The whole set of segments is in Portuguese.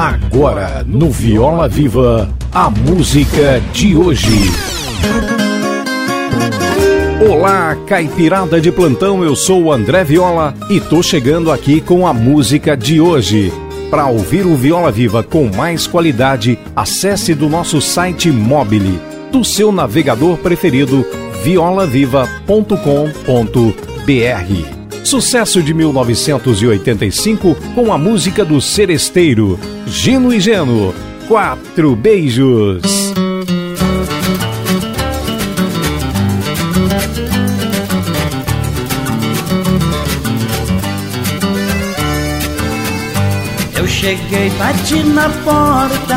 Agora, no Viola Viva, a música de hoje. Olá, caipirada de plantão, eu sou o André Viola e tô chegando aqui com a música de hoje. Para ouvir o Viola Viva com mais qualidade, acesse do nosso site mobile, do seu navegador preferido, violaviva.com.br. Sucesso de 1985 com a música do Seresteiro, Gino e Geno. Quatro beijos. Eu cheguei, bati na porta,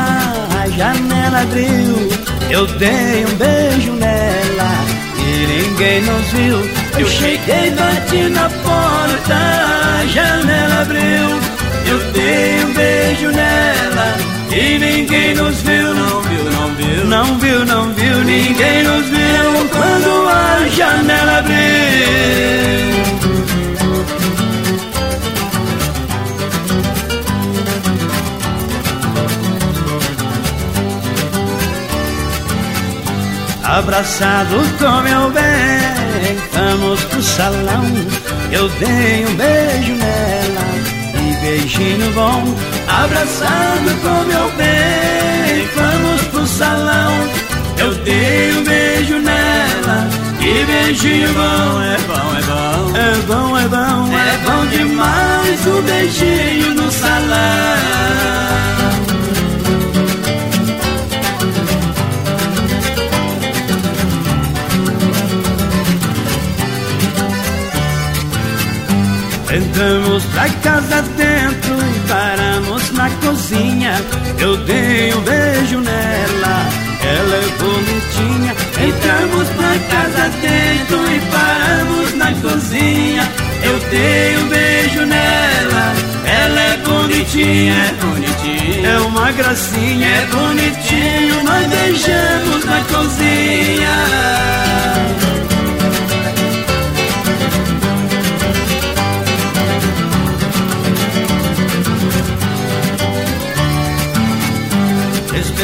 a janela abriu. Eu dei um beijo nela e ninguém nos viu. Eu cheguei, bati na porta, a janela abriu. Eu dei um beijo nela e ninguém nos viu. Não viu, não viu, não viu, não viu. Ninguém nos viu quando a janela abriu. Abraçado com meu bem Vamos pro salão, eu dei um beijo nela e beijinho bom, abraçado com meu bem. Vamos pro salão, eu dei um beijo nela e beijinho bom, é bom, é bom, é bom, é bom, é bom demais o beijinho no salão. Entramos pra casa dentro e paramos na cozinha. Eu dei um beijo nela, ela é bonitinha. Entramos pra casa dentro e paramos na cozinha. Eu dei um beijo nela, ela é bonitinha, é bonitinha. É uma gracinha, é bonitinho. Nós beijamos na cozinha.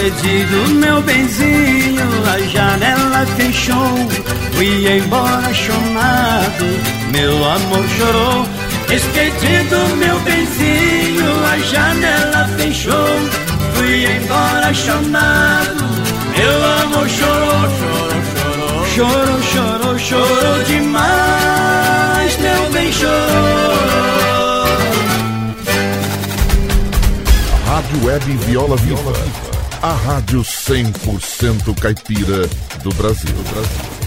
Despedido meu benzinho, a janela fechou. Fui embora chorado, meu amor chorou. Despedido meu benzinho, a janela fechou. Fui embora chorado, meu amor chorou, chorou, chorou. Chorou, chorou, chorou demais, meu bem chorou. Rádio Web Viola Viva a rádio 100% caipira do Brasil. Do Brasil.